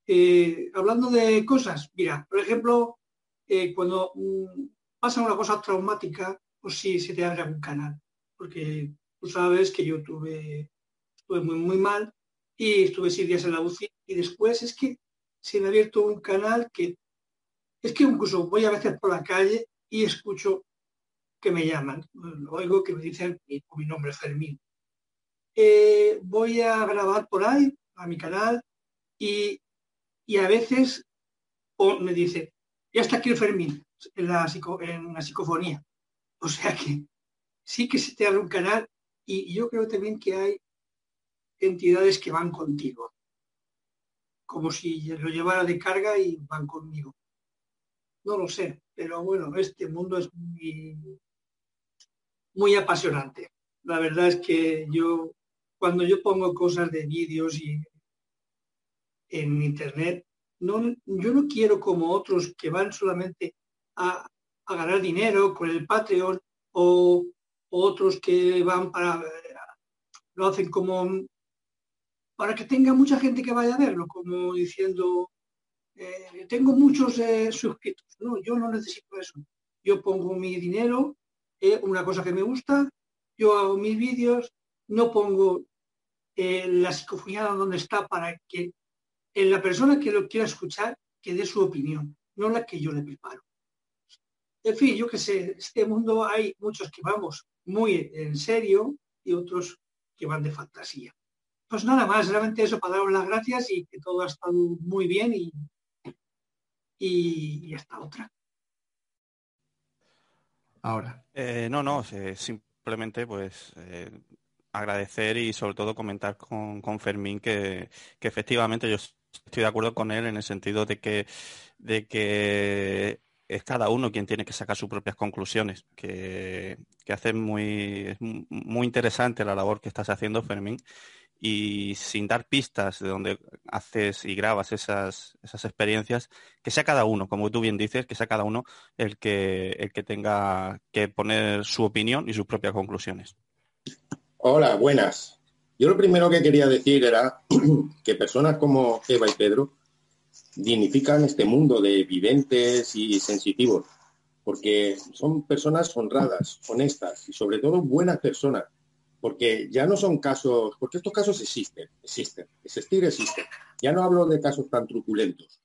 Eh, hablando de cosas, mira, por ejemplo, eh, cuando mm, pasa una cosa traumática, pues sí, se te abre un canal. Porque tú sabes que yo tuve, estuve muy, muy mal y estuve seis días en la UCI y después es que se me ha abierto un canal que es que incluso voy a veces por la calle y escucho que me llaman. Oigo que me dicen mi, nombre es Fermín. Eh, voy a grabar por ahí, a mi canal, y, a veces me dice, ya está aquí el Fermín, en la, en la psicofonía. O sea que sí que se te abre un canal y yo creo también que hay entidades que van contigo, como si lo llevara de carga y van conmigo. No lo sé, pero bueno, este mundo es muy, muy apasionante. La verdad es que yo, cuando yo pongo cosas de vídeos y en internet, no, yo no quiero como otros que van solamente a, a ganar dinero con el Patreon o, otros que van para, lo hacen como para que tenga mucha gente que vaya a verlo, como diciendo, eh, tengo muchos eh, suscritos. No, yo no necesito eso. Yo pongo mi dinero, eh, una cosa que me gusta, yo hago mis vídeos, no pongo la psicofonía donde está para que la persona que lo quiera escuchar que dé su opinión, no la que yo le preparo. En fin, yo que sé, este mundo hay muchos que vamos muy en serio y otros que van de fantasía. Pues nada más, realmente eso para daros las gracias y que todo ha estado muy bien y y, esta otra. Ahora. Eh, no, no, simplemente pues eh, agradecer y sobre todo comentar con, con Fermín que, que, efectivamente yo estoy de acuerdo con él en el sentido de que, de que es cada uno quien tiene que sacar sus propias conclusiones, que, que hace muy, muy interesante la labor que estás haciendo, Fermín, y sin dar pistas de donde haces y grabas esas, esas experiencias, que sea cada uno, como tú bien dices, que sea cada uno el que, el que tenga que poner su opinión y sus propias conclusiones. Hola, buenas. Yo lo primero que quería decir era que personas como Eva y Pedro dignifican este mundo de viventes y sensitivos, porque son personas honradas, honestas y sobre todo buenas personas porque ya no son casos, porque estos casos existen, existen, existir existen. Ya no hablo de casos tan truculentos,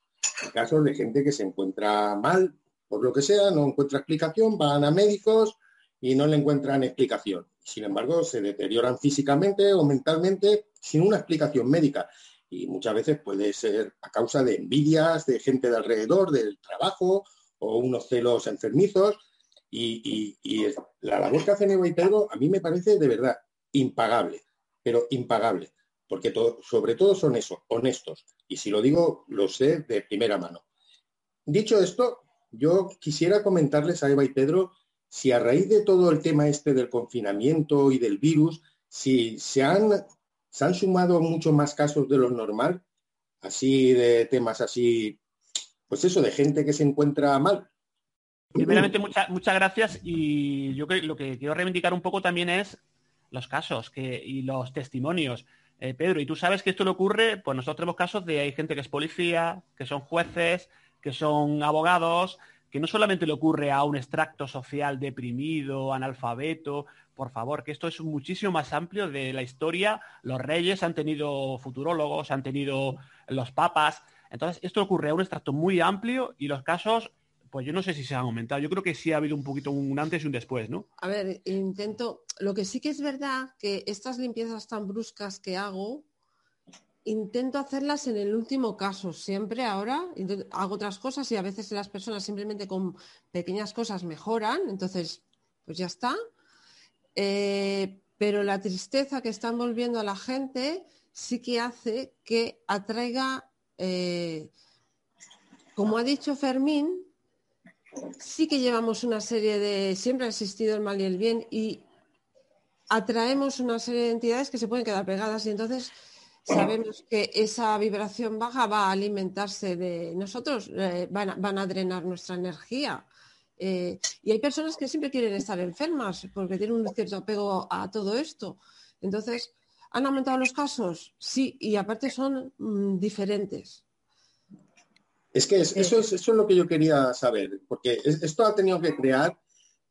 casos de gente que se encuentra mal, por lo que sea, no encuentra explicación, van a médicos y no le encuentran explicación. Sin embargo, se deterioran físicamente o mentalmente sin una explicación médica. Y muchas veces puede ser a causa de envidias de gente de alrededor, del trabajo o unos celos enfermizos y, la labor que hacen Eva y Pedro a mí me parece de verdad impagable, pero impagable, porque sobre todo son eso, honestos. Y si lo digo, lo sé de primera mano. Dicho esto, yo quisiera comentarles a Eva y Pedro si a raíz de todo el tema este del confinamiento y del virus, si se han, se han sumado muchos más casos de lo normal, así de temas así, pues eso, de gente que se encuentra mal, Primeramente, muchas muchas gracias y yo lo que quiero reivindicar un poco también es los casos que, y los testimonios. Eh, Pedro, y tú sabes que esto le ocurre, pues nosotros tenemos casos de hay gente que es policía, que son jueces, que son abogados, que no solamente le ocurre a un extracto social deprimido, analfabeto, por favor, que esto es muchísimo más amplio de la historia. Los reyes han tenido futurólogos, han tenido los papas. Entonces, esto ocurre a un extracto muy amplio y los casos pues yo no sé si se han aumentado. Yo creo que sí ha habido un poquito un antes y un después, ¿no? A ver, intento. Lo que sí que es verdad que estas limpiezas tan bruscas que hago, intento hacerlas en el último caso, siempre ahora hago otras cosas y a veces las personas simplemente con pequeñas cosas mejoran, entonces pues ya está. Eh, pero la tristeza que está envolviendo a la gente sí que hace que atraiga, eh, como ha dicho Fermín, sí que llevamos una serie de, siempre ha existido el mal y el bien y atraemos una serie de entidades que se pueden quedar pegadas y entonces sabemos que esa vibración baja va a alimentarse de nosotros, eh, van, a, drenar nuestra energía. Eh, y hay personas que siempre quieren estar enfermas porque tienen un cierto apego a todo esto. Entonces, ¿han aumentado los casos? Sí, y aparte son mm, diferentes. Es que eso, es, eso es lo que yo quería saber, porque esto ha tenido que crear,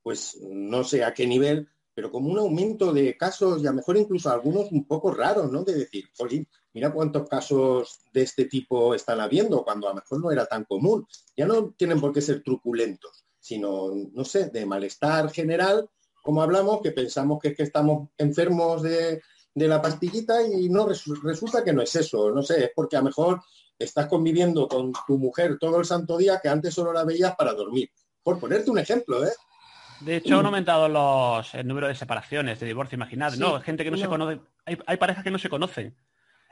pues no sé a qué nivel, pero como un aumento de casos y a lo mejor incluso algunos un poco raros, ¿no? De decir, oye, mira cuántos casos de este tipo están habiendo, cuando a lo mejor no era tan común. Ya no tienen por qué ser truculentos, sino, no sé, de malestar general, como hablamos, que pensamos que es que estamos enfermos de, la pastillita y no resulta que no es eso, no sé, es porque a lo mejor estás conviviendo con tu mujer todo el santo día que antes solo la veías para dormir. Por ponerte un ejemplo, ¿eh? De hecho, han aumentado los, el número de separaciones, de divorcio, imaginad. no, hay gente que no, se conoce, hay, parejas que no se conocen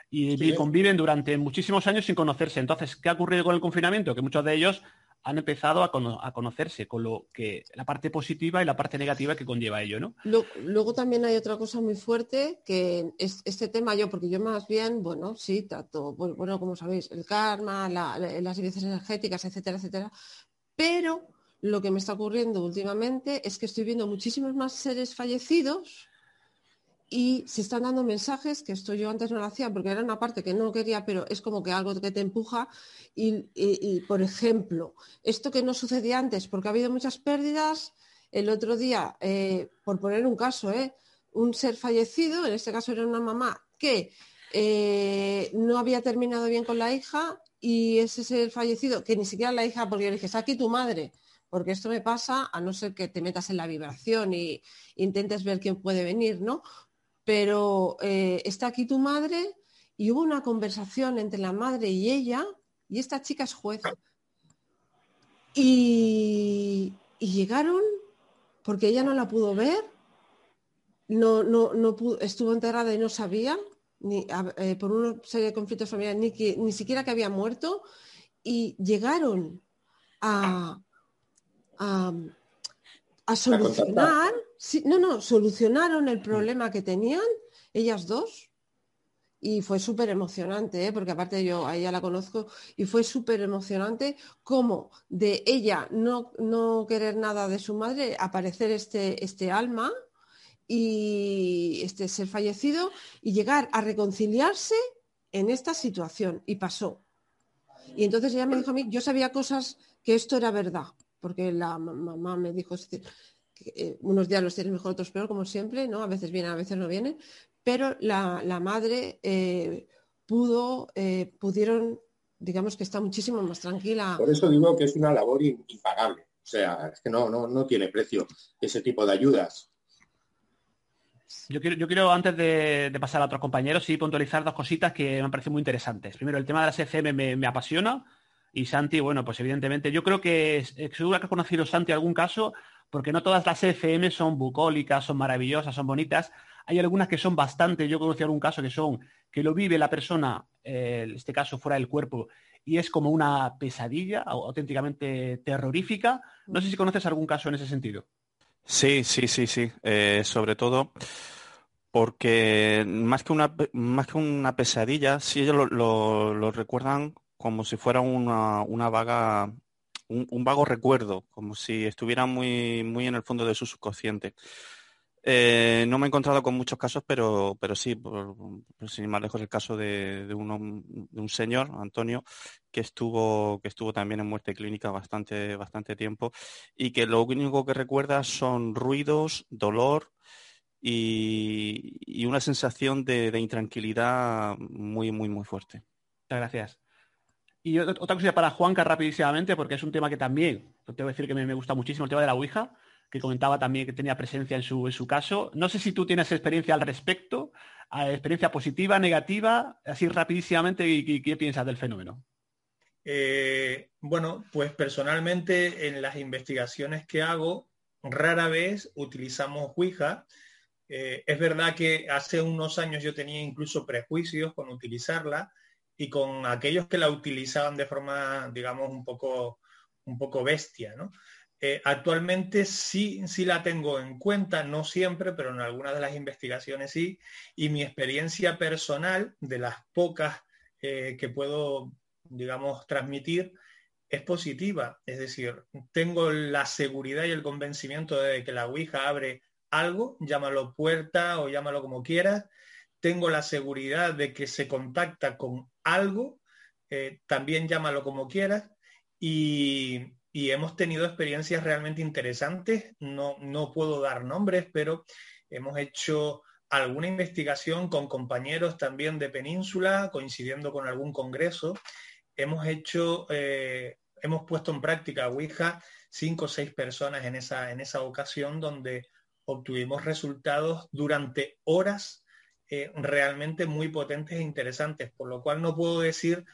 y, conviven durante muchísimos años sin conocerse. Entonces, ¿qué ha ocurrido con el confinamiento? Que muchos de ellos han empezado a, conocerse, con lo que la parte positiva y la parte negativa que conlleva ello, ¿no? Luego, también hay otra cosa muy fuerte, que es este tema yo, porque yo más bien, bueno, sí, trato, bueno, como sabéis, el karma, las vivencias energéticas, etcétera, etcétera, pero lo que me está ocurriendo últimamente es que estoy viendo muchísimos más seres fallecidos y se están dando mensajes que esto yo antes no lo hacía porque era una parte que no quería, pero es como que algo que te empuja. Y, por ejemplo, esto que no sucedía antes porque ha habido muchas pérdidas, el otro día, eh, por poner un caso, eh, un ser fallecido, en este caso era una mamá que eh, no había terminado bien con la hija y ese ser fallecido, que ni siquiera la hija, porque le dije, está aquí tu madre, porque esto me pasa a no ser que te metas en la vibración y intentes ver quién puede venir, ¿no? Pero eh, está aquí tu madre y hubo una conversación entre la madre y ella y esta chica es juez. Y, llegaron porque ella no la pudo ver, no, no, no estuvo enterrada y no sabía, ni, eh, por una serie de conflictos familiares, ni, ni siquiera que había muerto, y llegaron a, a, solucionar, no, no, solucionaron el problema que tenían ellas dos. Y fue súper emocionante, ¿eh? porque aparte yo a ella la conozco y fue súper emocionante como de ella no, no, querer nada de su madre, aparecer este, este alma y este ser fallecido y llegar a reconciliarse en esta situación. Y pasó. Y entonces ella me dijo a mí, yo sabía cosas que esto era verdad, porque la mamá me dijo que eh, unos días los tienes mejor, otros peor, como siempre, ¿no? A veces vienen, a veces no vienen, pero la, madre eh, pudo, eh, pudieron, digamos que está muchísimo más tranquila. Por eso digo que es una labor impagable, o sea, es que no, no, no tiene precio ese tipo de ayudas. Yo quiero, yo quiero antes de, pasar a otros compañeros, sí puntualizar dos cositas que me han parecido muy interesantes. Primero, el tema de las FM me, me apasiona y Santi, bueno, pues evidentemente, yo creo que seguro que ha conocido Santi algún caso, porque no todas las FM son bucólicas, son maravillosas, son bonitas. Hay algunas que son bastante, yo conocí algún caso que son, que lo vive la persona, eh, en este caso fuera del cuerpo, y es como una pesadilla auténticamente terrorífica. No sé si conoces algún caso en ese sentido. Sí, sí, sí, sí. Eh, sobre todo porque más que una, más que una pesadilla, sí ellos lo recuerdan como si fuera una, una vaga, un, vago recuerdo, como si estuviera muy, muy en el fondo de su subconsciente. Eh, no me he encontrado con muchos casos, pero, pero sí, sin más lejos el caso de, de, un señor, Antonio, que estuvo, que estuvo también en muerte clínica bastante, bastante tiempo y que lo único que recuerda son ruidos, dolor y, y una sensación de, de, intranquilidad muy, muy, muy fuerte. Muchas gracias. Y otra cosa para Juanca rapidísimamente, porque es un tema que también, te voy a decir que me, gusta muchísimo, el tema de la Ouija. que comentaba también que tenía presencia en su, en su caso. No sé si tú tienes experiencia al respecto, experiencia positiva, negativa, así rapidísimamente, y, qué piensas del fenómeno. Eh, bueno, pues personalmente en las investigaciones que hago, rara vez utilizamos Ouija. Eh, es verdad que hace unos años yo tenía incluso prejuicios con utilizarla y con aquellos que la utilizaban de forma, digamos, un poco, un poco bestia, ¿no? Eh, actualmente sí, sí la tengo en cuenta, no siempre, pero en algunas de las investigaciones sí, y mi experiencia personal, de las pocas eh, que puedo, digamos, transmitir, es positiva. Es decir, tengo la seguridad y el convencimiento de que la Ouija abre algo, llámalo puerta o llámalo como quieras, tengo la seguridad de que se contacta con algo, eh, también llámalo como quieras, y, hemos tenido experiencias realmente interesantes. No, no puedo dar nombres, pero hemos hecho alguna investigación con compañeros también de Península, coincidiendo con algún congreso. Hemos hecho, eh, hemos puesto en práctica Ouija cinco o seis personas en esa, en esa ocasión donde obtuvimos resultados durante horas eh, realmente muy potentes e interesantes, por lo cual no puedo decir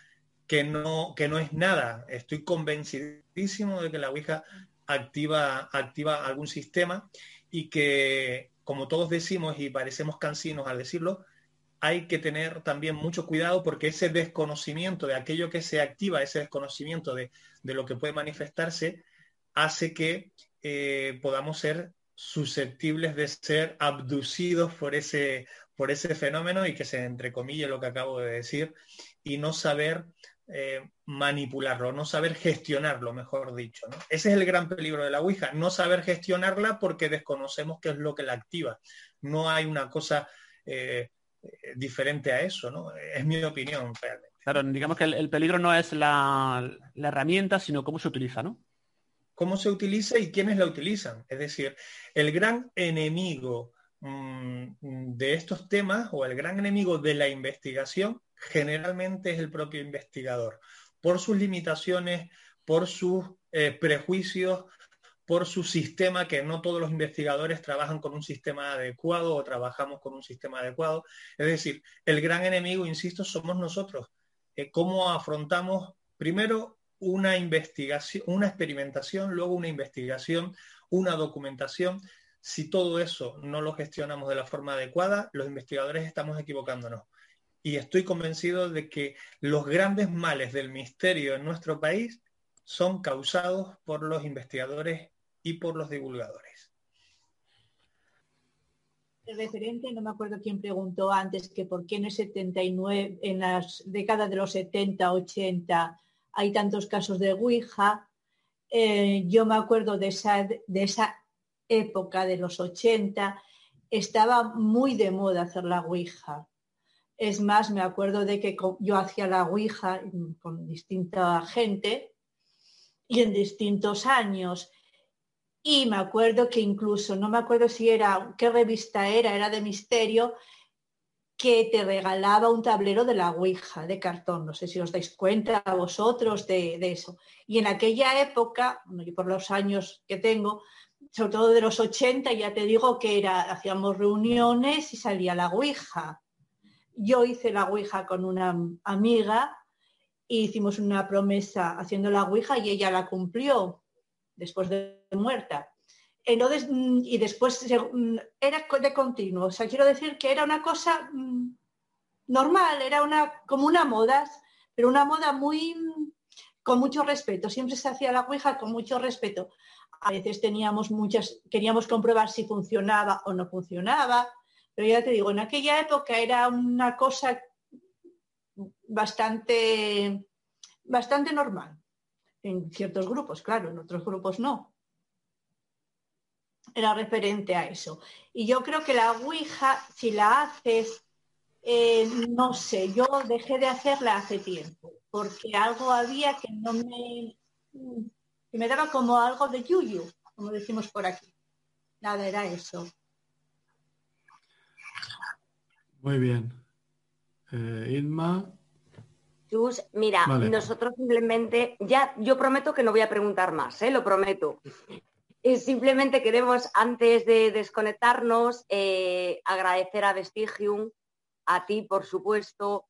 que no, que no es nada. Estoy convencidísimo de que la Ouija activa, activa algún sistema y que, como todos decimos y parecemos cansinos al decirlo, hay que tener también mucho cuidado porque ese desconocimiento de aquello que se activa, ese desconocimiento de, lo que puede manifestarse, hace que eh, podamos ser susceptibles de ser abducidos por ese, por ese fenómeno y que se entrecomille lo que acabo de decir y no saber eh, manipularlo, no saber gestionarlo, mejor dicho. Ese es el gran peligro de la Ouija, no saber gestionarla porque desconocemos qué es lo que la activa. No hay una cosa eh, diferente a eso, ¿no? Es mi opinión realmente. Claro, digamos que el, peligro no es la, la, herramienta, sino cómo se utiliza, ¿no? Cómo se utiliza y quiénes la utilizan. Es decir, el gran enemigo de estos temas o el gran enemigo de la investigación generalmente es el propio investigador, por sus limitaciones, por sus eh, prejuicios, por su sistema, que no todos los investigadores trabajan con un sistema adecuado o trabajamos con un sistema adecuado. Es decir, el gran enemigo, insisto, somos nosotros. Eh, ¿Cómo afrontamos primero una investigación, una experimentación, luego una investigación, una documentación? Si todo eso no lo gestionamos de la forma adecuada, los investigadores estamos equivocándonos. Y estoy convencido de que los grandes males del misterio en nuestro país son causados por los investigadores y por los divulgadores. El referente, no me acuerdo quién preguntó antes que por qué en el 79, en las décadas de los 70, 80, hay tantos casos de Ouija. Eh, yo me acuerdo de esa, de esa época de los 80 estaba muy de moda hacer la Ouija. Es más, me acuerdo de que yo hacía la Ouija con distinta gente y en distintos años. Y me acuerdo que incluso, no me acuerdo si era, qué revista era, era de misterio, que te regalaba un tablero de la Ouija de cartón. No sé si os dais cuenta vosotros de, de eso. Y en aquella época, por los años que tengo, sobre todo de los 80, ya te digo que era, hacíamos reuniones y salía la Ouija. Yo hice la Ouija con una amiga e hicimos una promesa haciendo la Ouija y ella la cumplió después de muerta. Mm, y después mm, era de continuo. O sea, quiero decir que era una cosa mm, normal, era una, como una moda, pero una moda muy con mucho respeto. Siempre se hacía la Ouija con mucho respeto a veces teníamos muchas, queríamos comprobar si funcionaba o no funcionaba, pero ya te digo, en aquella época era una cosa bastante, bastante normal. En ciertos grupos, claro, en otros grupos no. Era referente a eso. Y yo creo que la Ouija, si la haces, eh, no sé, yo dejé de hacerla hace tiempo, porque algo había que no me y me daba como algo de yuyu, como decimos por aquí. Nada, era eso. Muy bien. Eh, Inma. mira, nosotros simplemente, ya, yo prometo que no voy a preguntar más, ¿eh? lo prometo. Y simplemente queremos, antes de desconectarnos, eh, agradecer a Vestigium, a ti, por supuesto,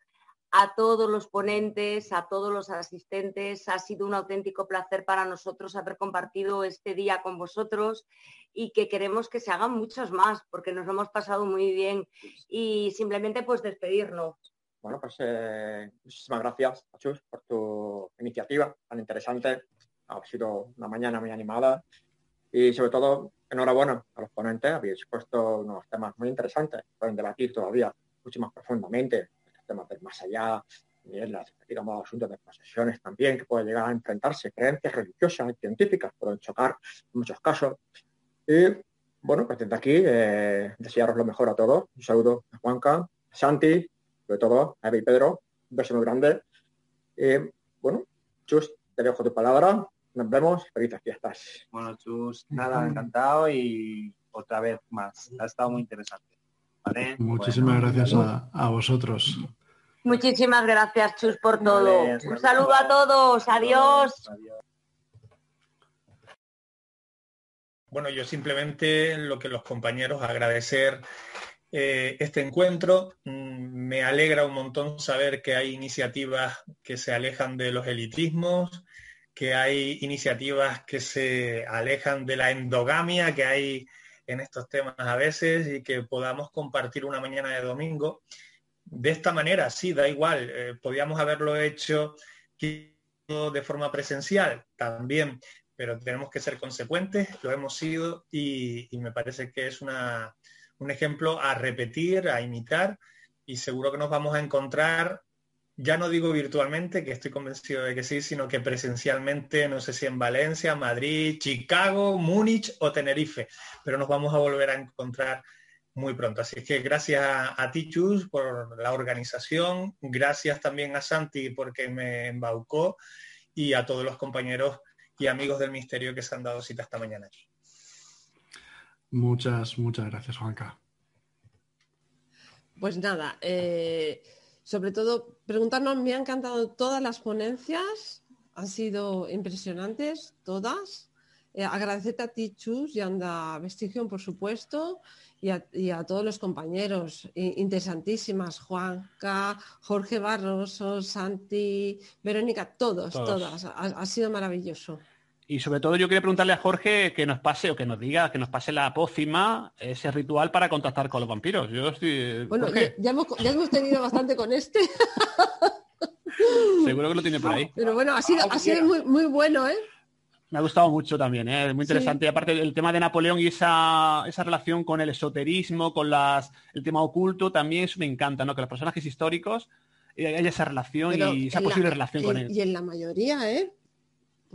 a todos los ponentes, a todos los asistentes. Ha sido un auténtico placer para nosotros haber compartido este día con vosotros y que queremos que se hagan muchos más porque nos lo hemos pasado muy bien y simplemente pues despedirnos. Bueno, pues eh, muchísimas gracias, Chus, por tu iniciativa tan interesante. Ha sido una mañana muy animada y sobre todo enhorabuena a los ponentes. Habéis puesto unos temas muy interesantes. Pueden debatir todavía mucho más profundamente temas del más allá, las, digamos, asuntos de posesiones también, que pueden llegar a enfrentarse, creencias religiosas y científicas, pueden chocar en muchos casos. Y bueno, pues desde aquí eh, desearos lo mejor a todos. Un saludo a Juanca, a Santi, sobre todo a Eva y Pedro. Un beso muy grande. Y bueno, Chus, te dejo tu palabra. Nos vemos. Felices fiestas. Bueno, Chus, nada, encantado y otra vez más. Ha estado muy interesante. Muchísimas gracias a, vosotros. Muchísimas gracias, Chus, por todo. Un saludo a todos. Adiós. Bueno, yo simplemente lo que los compañeros agradecer eh, este encuentro. Mm, me alegra un montón saber que hay iniciativas que se alejan de los elitismos, que hay iniciativas que se alejan de la endogamia, que hay en estos temas a veces y que podamos compartir una mañana de domingo. De esta manera, sí, da igual, eh, podíamos haberlo hecho de forma presencial también, pero tenemos que ser consecuentes, lo hemos sido y, y me parece que es una, un ejemplo a repetir, a imitar y seguro que nos vamos a encontrar ya no digo virtualmente, que estoy convencido de que sí, sino que presencialmente, no sé si en Valencia, Madrid, Chicago, Múnich o Tenerife, pero nos vamos a volver a encontrar muy pronto. Así que gracias a, ti, Chus, por la organización, gracias también a Santi porque me embaucó y a todos los compañeros y amigos del Misterio que se han dado cita esta mañana Muchas, muchas gracias, Juanca. Pues nada, eh, sobre todo preguntarnos, me han encantado todas las ponencias, han sido impresionantes, todas. Eh, agradecerte a ti, Chus, y anda Vestigion, por supuesto, y a, todos los compañeros interesantísimas, Juanca, Jorge Barroso, Santi, Verónica, todos, todas. ha sido maravilloso. Y sobre todo yo quería preguntarle a Jorge que nos pase o que nos diga, que nos pase la pócima, ese ritual para contactar con los vampiros. Yo estoy... Bueno, ya, hemos, tenido bastante con este. Seguro que lo tiene por ahí. Pero bueno, ha sido, ha sido muy, muy bueno, ¿eh? Me ha gustado mucho también, ¿eh? muy interesante. Y aparte el tema de Napoleón y esa, esa relación con el esoterismo, con las, el tema oculto, también eso me encanta, ¿no? Que los personajes históricos eh, haya esa relación y esa posible relación con él. Y en la mayoría, ¿eh?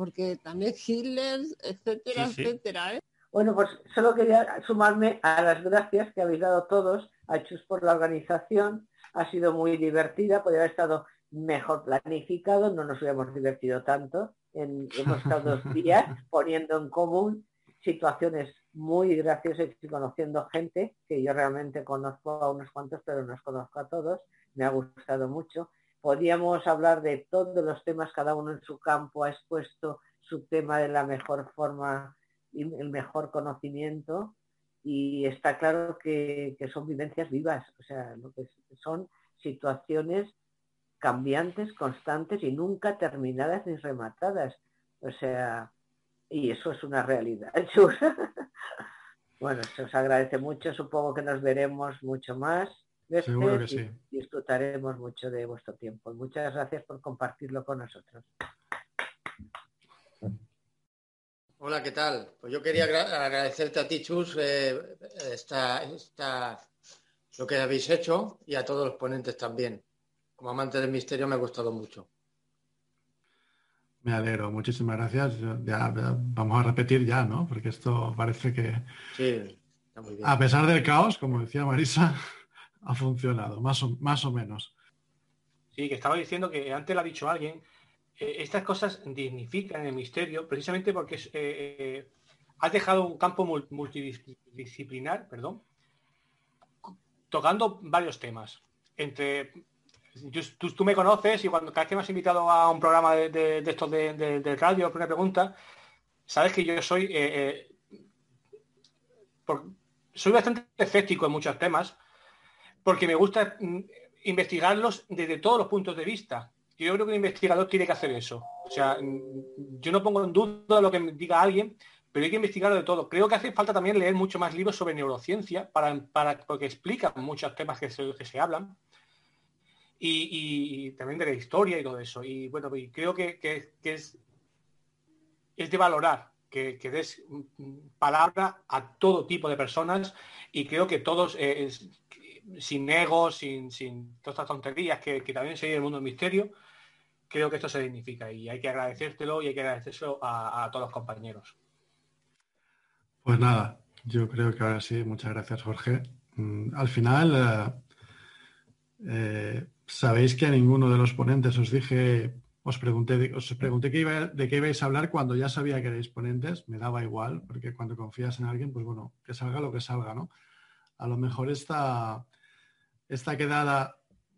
Porque también Hitler, etcétera, etcétera. ¿eh? Bueno, pues solo quería sumarme a las gracias que habéis dado todos a Chus por la organización. Ha sido muy divertida, podría haber estado mejor planificado, no nos hubiéramos divertido tanto. En, hemos estado dos días poniendo en común situaciones muy graciosas y conociendo gente que yo realmente conozco a unos cuantos, pero no os conozco a todos. Me ha gustado mucho Podríamos hablar de todos los temas, cada uno en su campo ha expuesto su tema de la mejor forma y el mejor conocimiento y está claro que, son vivencias vivas, o sea, que son situaciones cambiantes, constantes y nunca terminadas ni rematadas. O sea, y eso es una realidad. bueno, se os agradece mucho, supongo que nos veremos mucho más Seguro que sí. disfrutaremos mucho de vuestro tiempo. Muchas gracias por compartirlo con nosotros. Hola, ¿qué tal? Pues yo quería agradecerte a ti, Chus, eh, lo que habéis hecho y a todos los ponentes también. Como amante del misterio me ha gustado mucho. Me alegro, muchísimas gracias. Ya, vamos a repetir ya, ¿no? Porque esto parece que... Sí, A pesar del caos, como decía Marisa, ha funcionado, más o, más o menos. Sí, que estaba diciendo que antes lo ha dicho alguien, eh, estas cosas dignifican el misterio precisamente porque eh, eh, has dejado un campo multidisciplinar, perdón, tocando varios temas. Entre tú, me conoces y cuando cada vez que me has invitado a un programa de, estos de, radio, una pregunta, sabes que yo soy soy bastante escéptico en muchos temas, porque me gusta mm, investigarlos desde todos los puntos de vista. Yo creo que un investigador tiene que hacer eso. O sea, mm, yo no pongo en duda lo que diga alguien, pero hay que investigarlo de todo. Creo que hace falta también leer mucho más libros sobre neurociencia, para, porque explican muchos temas que se, hablan. Y, también de la historia y todo eso. Y bueno, creo que, es, es de valorar que, des palabra a todo tipo de personas y creo que todos, eh, sin ego, sin, sin todas estas tonterías que, también se el mundo del misterio, creo que esto se dignifica y hay que agradecértelo y hay que agradecérselo a, todos los compañeros. Pues nada, yo creo que ahora sí, muchas gracias Jorge. Mm, al final, eh, eh, sabéis que a ninguno de los ponentes os dije os pregunté, os pregunté de qué ibais a hablar cuando ya sabía que erais ponentes, me daba igual, porque cuando confías en alguien, pues bueno, que salga lo que salga, ¿no? A lo mejor esta, esta quedada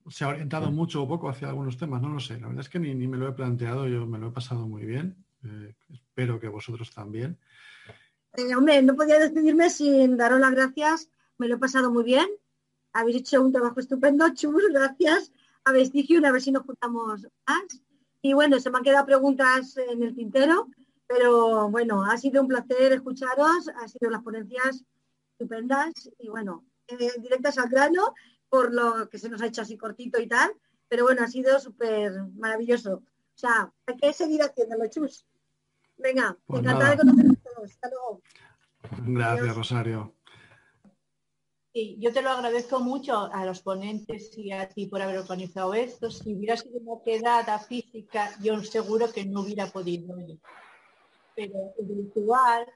se ha orientado mucho o poco hacia algunos temas, no lo sé. La verdad es que ni, me lo he planteado, yo me lo he pasado muy bien. Eh, espero que vosotros también. Eh, hombre, no podía despedirme sin daros las gracias. Me lo he pasado muy bien. Habéis hecho un trabajo estupendo, chus, gracias. Habéis dicho una vez si nos juntamos más. Y bueno, se me han quedado preguntas en el tintero, pero bueno, ha sido un placer escucharos, ha sido las ponencias estupendas y bueno, eh, directas al grano, por lo que se nos ha hecho así cortito y tal, pero bueno, ha sido súper maravilloso. O sea, hay que seguir haciéndolo, chus. Venga, pues encantada de conoceros todos. Hasta luego. Gracias, Rosario. Sí, yo te lo agradezco mucho a los ponentes y a ti por haber organizado esto. Si hubiera sido una quedada física, yo seguro que no hubiera podido ir. Pero el virtual,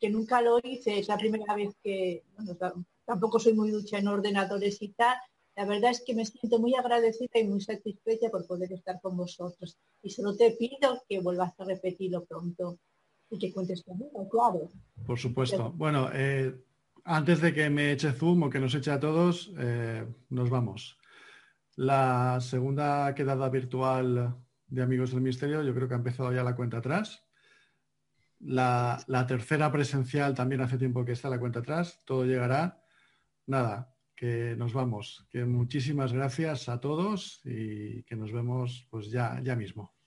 que nunca lo hice, es la primera vez que, bueno, tampoco soy muy ducha en ordenadores y tal. La verdad es que me siento muy agradecida y muy satisfecha por poder estar con vosotros. Y solo te pido que vuelvas a repetirlo pronto y que cuentes conmigo, claro. Por supuesto. Bueno, eh, antes de que me eche Zoom o que nos eche a todos, eh, nos vamos. La segunda quedada virtual de Amigos del Misterio, yo creo que ha empezado ya la cuenta atrás. La, tercera presencial también hace tiempo que está la cuenta atrás. Todo llegará. Nada, que nos vamos. Que muchísimas gracias a todos y que nos vemos pues ya, ya mismo.